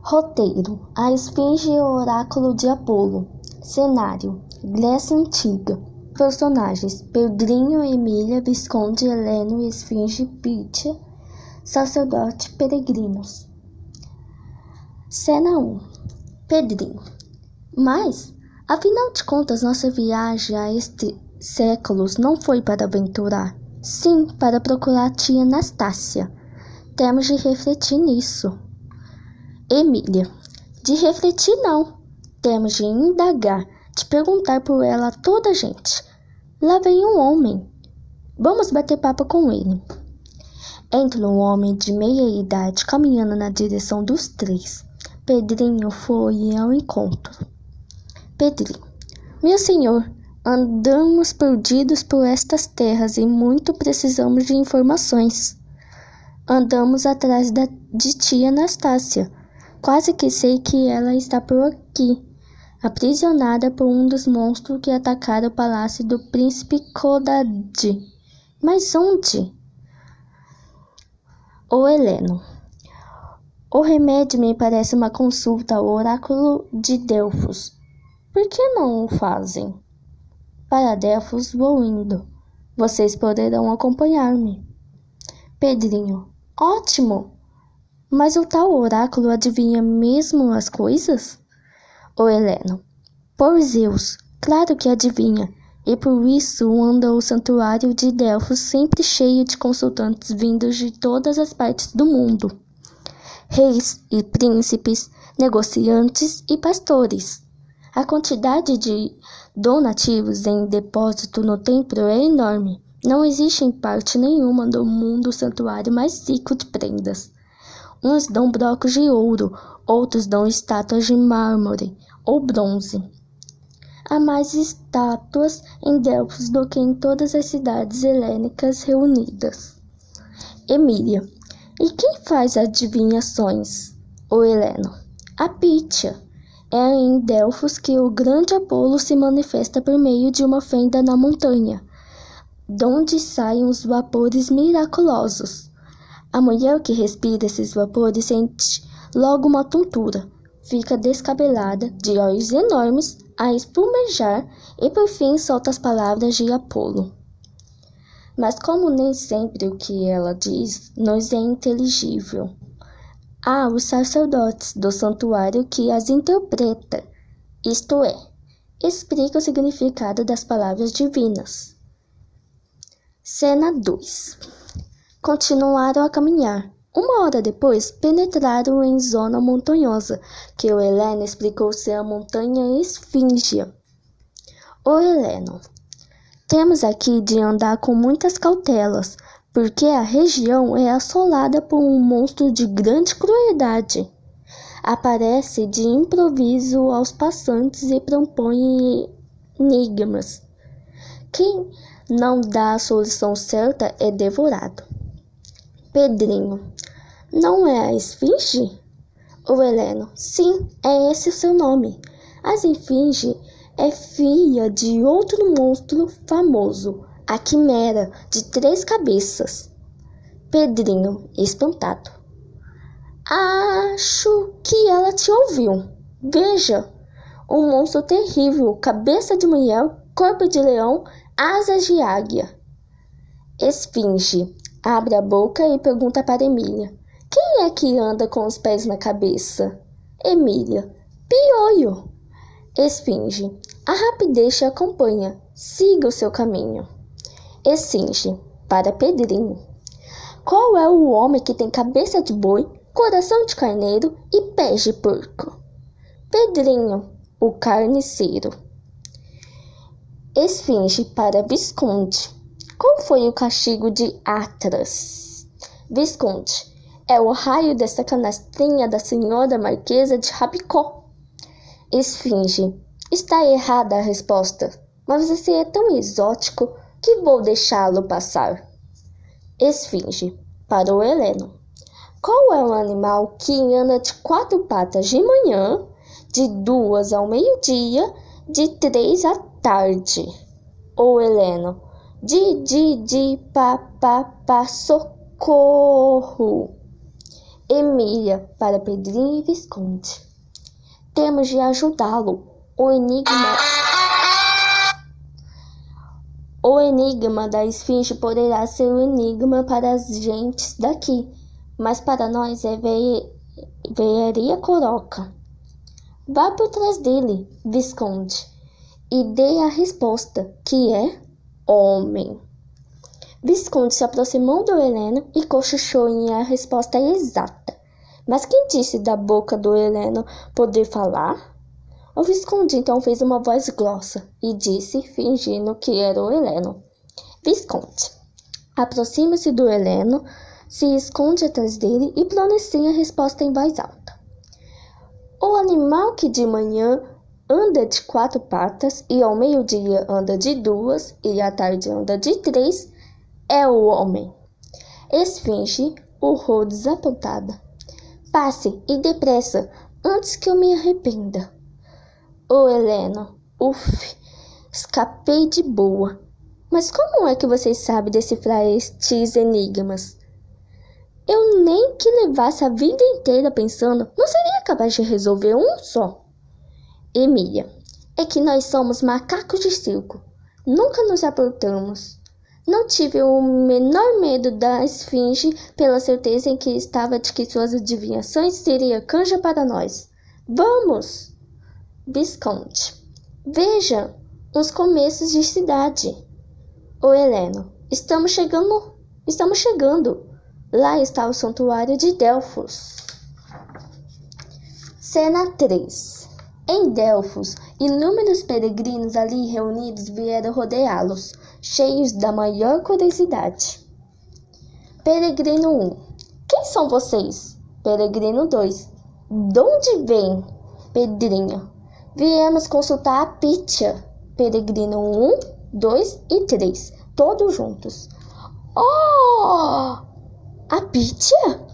Roteiro: A Esfinge e o Oráculo de Apolo. Cenário: Grécia Antiga. Personagens: Pedrinho, Emília, Visconde, Heleno, Esfinge, Pítia, Sacerdote, Peregrinos. Cena 1: Pedrinho. Mas, afinal de contas, nossa viagem a estes séculos não foi para aventurar, sim para procurar a tia Anastácia. Temos de refletir nisso. Emília. De refletir não. Temos de indagar, de perguntar por ela a toda a gente. Lá vem um homem. Vamos bater papo com ele. Entra um homem de meia idade caminhando na direção dos três. Pedrinho foi ao encontro. Pedrinho. Meu senhor, andamos perdidos por estas terras e muito precisamos de informações. Andamos atrás da, de tia Anastácia. Quase que sei que ela está por aqui, aprisionada por um dos monstros que atacaram o palácio do príncipe Kodad. Mas onde? O Heleno. O remédio me parece uma consulta ao oráculo de Delfos. Por que não o fazem? Para Delfos vou indo. Vocês poderão acompanhar-me. Pedrinho. Ótimo! Mas o tal oráculo adivinha mesmo as coisas? O Heleno. Por Zeus, claro que adivinha, e por isso anda o santuário de Delfos sempre cheio de consultantes vindos de todas as partes do mundo. Reis e príncipes, negociantes e pastores. A quantidade de donativos em depósito no templo é enorme. Não existe em parte nenhuma do mundo santuário mais rico de prendas. Uns dão blocos de ouro, outros dão estátuas de mármore ou bronze. Há mais estátuas em Delfos do que em todas as cidades helênicas reunidas. Emília. E quem faz adivinhações? O Heleno. A Pítia. É em Delfos que o grande Apolo se manifesta por meio de uma fenda na montanha donde saem os vapores miraculosos. A mulher que respira esses vapores sente logo uma tontura, fica descabelada, de olhos enormes, a espumejar e por fim solta as palavras de Apolo. Mas como nem sempre o que ela diz nos é inteligível, há os sacerdotes do santuário que as interpreta, isto é, explica o significado das palavras divinas. Cena 2 Continuaram a caminhar. Uma hora depois, penetraram em zona montanhosa, que o Heleno explicou ser a montanha Esfíngia. O Heleno. Temos aqui de andar com muitas cautelas, porque a região é assolada por um monstro de grande crueldade. Aparece de improviso aos passantes e propõe enigmas. Quem não dá a solução certa é devorado. Pedrinho. Não é a esfinge? O Heleno. Sim, é esse o seu nome. A esfinge é filha de outro monstro famoso, a quimera de três cabeças. Pedrinho, espantado. Acho que ela te ouviu. Veja, um monstro terrível, cabeça de mulher, corpo de leão, asas de águia. Esfinge abre a boca e pergunta para Emília: Quem é que anda com os pés na cabeça? Emília: Piolho. Esfinge: A rapidez te acompanha. Siga o seu caminho. Esfinge para Pedrinho: Qual é o homem que tem cabeça de boi, coração de carneiro e pés de porco? Pedrinho, o carniceiro. Esfinge para Visconde. Qual foi o castigo de Atras? Visconde. É o raio dessa canastrinha da senhora Marquesa de Rabicó. Esfinge. Está errada a resposta, mas você é tão exótico que vou deixá-lo passar. Esfinge. Para o Heleno. Qual é o animal que anda de quatro patas de manhã, de duas ao meio-dia, de três à tarde. Ou Heleno, di, di, di, pa, pa, pa, socorro. Emília para Pedrinho e Visconde. Temos de ajudá-lo. O enigma. O enigma da esfinge poderá ser um enigma para as gentes daqui, mas para nós é veia coroca. Vá por trás dele, Visconde, e dê a resposta, que é homem. Visconde se aproximou do Heleno e cochichou em a resposta exata. Mas quem disse da boca do Heleno poder falar? O Visconde então fez uma voz grossa e disse, fingindo que era o Heleno: Visconde, aproxima-se do Heleno, se esconde atrás dele e pronuncia a resposta em voz alta. O animal que de manhã anda de quatro patas e ao meio-dia anda de duas e à tarde anda de três é o homem. Esfinge urrou desapontada. Passe e depressa, antes que eu me arrependa. Oh, Helena, uf, escapei de boa. Mas como é que vocês sabem decifrar estes enigmas? Eu nem que levasse a vida inteira pensando, não seria capaz de resolver um só. Emília, é que nós somos macacos de circo. Nunca nos aportamos. Não tive o menor medo da esfinge, pela certeza em que estava de que suas adivinhações seriam canja para nós. Vamos! Visconde. Veja os começos de cidade. O Heleno. Estamos chegando. Estamos chegando. Lá está o santuário de Delfos. Cena 3. Em Delfos, inúmeros peregrinos ali reunidos vieram rodeá-los cheios da maior curiosidade. Peregrino 1. Quem são vocês? Peregrino 2. De onde vem? Pedrinho. Viemos consultar a Pitia. Peregrino 1, 2 e 3. Todos juntos. Oh! A Pitia?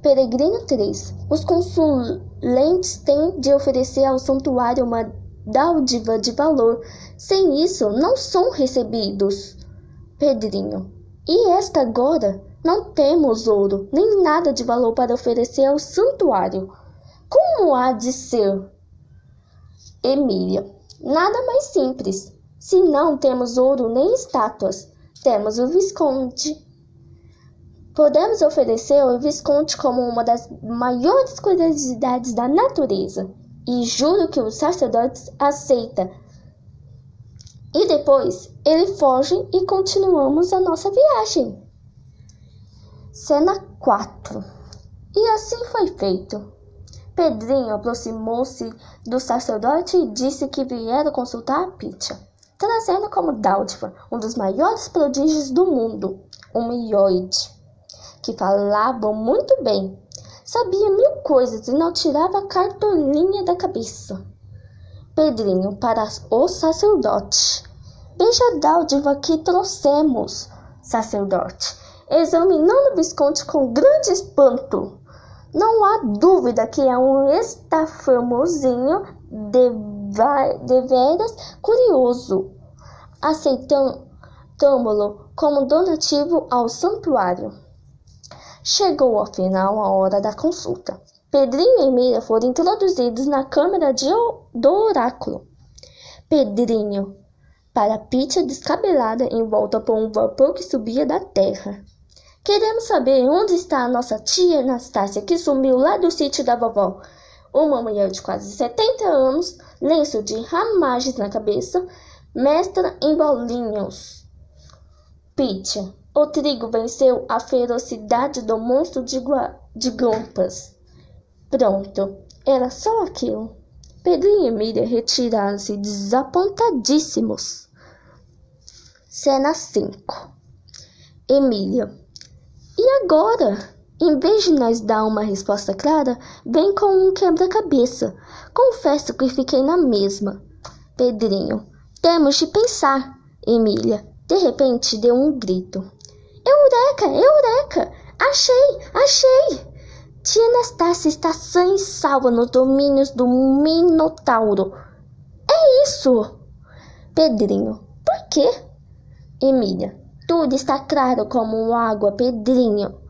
Peregrino 3. Os consulentes têm de oferecer ao santuário uma dádiva de valor. Sem isso, não são recebidos. Pedrinho. E esta agora? Não temos ouro, nem nada de valor para oferecer ao santuário. Como há de ser? Emília. Nada mais simples. Se não temos ouro nem estátuas, temos o Visconde. Podemos oferecer o Visconde como uma das maiores curiosidades da natureza e juro que o sacerdote aceita. E depois ele foge e continuamos a nossa viagem. Cena 4 E assim foi feito. Pedrinho aproximou-se do sacerdote e disse que viera consultar a Pitia, trazendo como dádiva um dos maiores prodígios do mundo, um mioide, que falava muito bem Sabia mil coisas e não tirava cartolinha da cabeça. Pedrinho para o sacerdote. Veja dádiva que trouxemos, sacerdote, examinando o Visconde com grande espanto. Não há dúvida que é um estafamosinho de, de veras curioso. Aceitamos-lo como donativo ao santuário. Chegou afinal a hora da consulta. Pedrinho e Mira foram introduzidos na câmara de, do oráculo. Pedrinho, para Pitia descabelada em volta por um vapor que subia da terra. Queremos saber onde está a nossa tia Anastácia, que sumiu lá do sítio da vovó. Uma mulher de quase 70 anos, lenço de ramagens na cabeça, mestra em bolinhos. Pitia, o trigo venceu a ferocidade do monstro de, de Gompas. Pronto, era só aquilo. Pedrinho e Miriam retiraram-se desapontadíssimos. Cena 5 Emília. E agora? Em vez de nós dar uma resposta clara, vem com um quebra-cabeça. Confesso que fiquei na mesma. Pedrinho. Temos de pensar. Emília. De repente deu um grito. Eureka! Eureka! Achei! Achei! Tia Anastácia está sã e salva nos domínios do Minotauro. É isso! Pedrinho. Por quê? Emília. Tudo está claro como água, Pedrinho.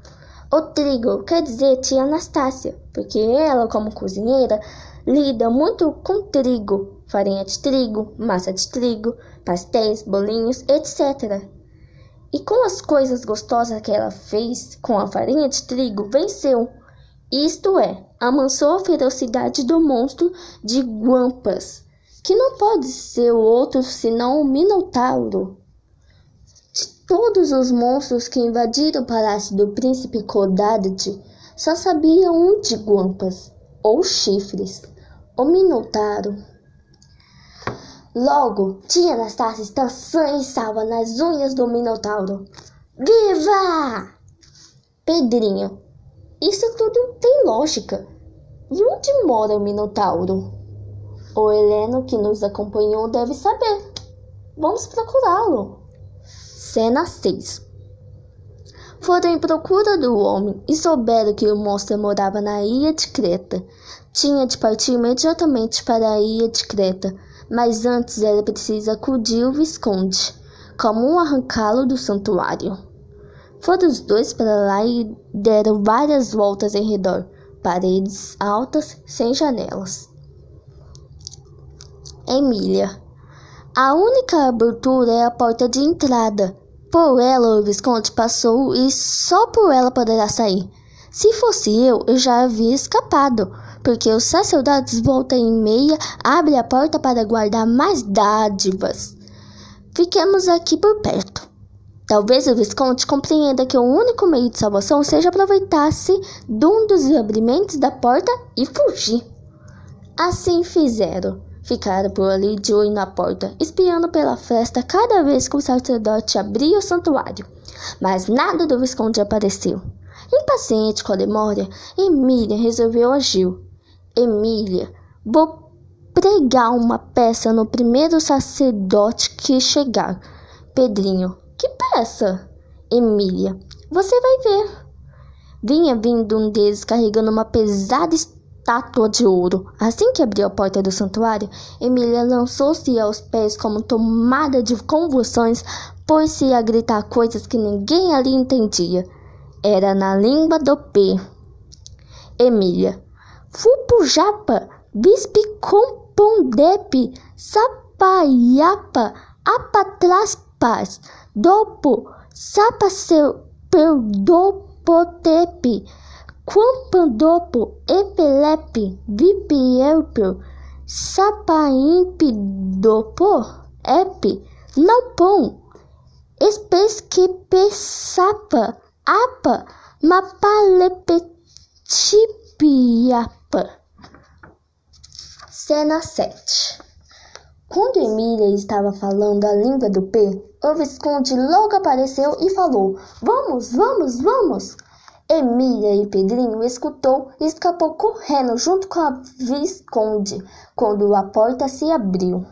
O trigo quer dizer tia Anastácia, porque ela, como cozinheira, lida muito com trigo, farinha de trigo, massa de trigo, pastéis, bolinhos, etc. E com as coisas gostosas que ela fez com a farinha de trigo, venceu. Isto é, amansou a ferocidade do monstro de Guampas, que não pode ser outro senão o Minotauro. De todos os monstros que invadiram o palácio do príncipe Codadad, só sabia um de Guampas, ou chifres, o Minotauro. Logo, tia Anastácia está sã e salva nas unhas do Minotauro. Viva! Pedrinho, isso tudo tem lógica. E onde mora o Minotauro? O Heleno que nos acompanhou deve saber. Vamos procurá-lo. Cena 6 Foram em procura do homem e souberam que o monstro morava na ilha de Creta. Tinha de partir imediatamente para a ilha de Creta mas antes era preciso acudir o Visconde, como arrancá-lo do santuário. Foram os dois para lá e deram várias voltas em redor, paredes altas, sem janelas. Emília. A única abertura é a porta de entrada. Por ela o Visconde passou e só por ela poderá sair. Se fosse eu, eu já havia escapado porque os sacerdotes volta e meia abre a porta para guardar mais dádivas. Fiquemos aqui por perto. Talvez o Visconde compreenda que o único meio de salvação seja aproveitar-se de um dos abrimentos da porta e fugir. Assim fizeram. Ficaram por ali de olho na porta, espiando pela festa cada vez que o sacerdote abria o santuário. Mas nada do Visconde apareceu. Impaciente com a demora, Emília resolveu agir. Emília, vou pregar uma peça no primeiro sacerdote que chegar. Pedrinho, que peça? Emília, você vai ver. Vinha vindo um deles carregando uma pesada estátua de ouro. Assim que abriu a porta do santuário, Emília lançou-se aos pés como tomada de convulsões, pôs-se a gritar coisas que ninguém ali entendia. Era na língua do P. Emília, Fupujapa, Bispi Compondepe, Sapaiapa, Apatraspas, Dopo, Sapaseuperdopotepe, Quampandopo, Epelepe, Vipielpio, Sapaimpidopo, Epi, Naupon, Espesquepesapa, Apa, Mapalepetipiapa. Cena 7 Quando Emília estava falando a língua do P, o Visconde logo apareceu e falou: Vamos, vamos, vamos! Emília e Pedrinho escutou e escapou correndo junto com a Visconde quando a porta se abriu.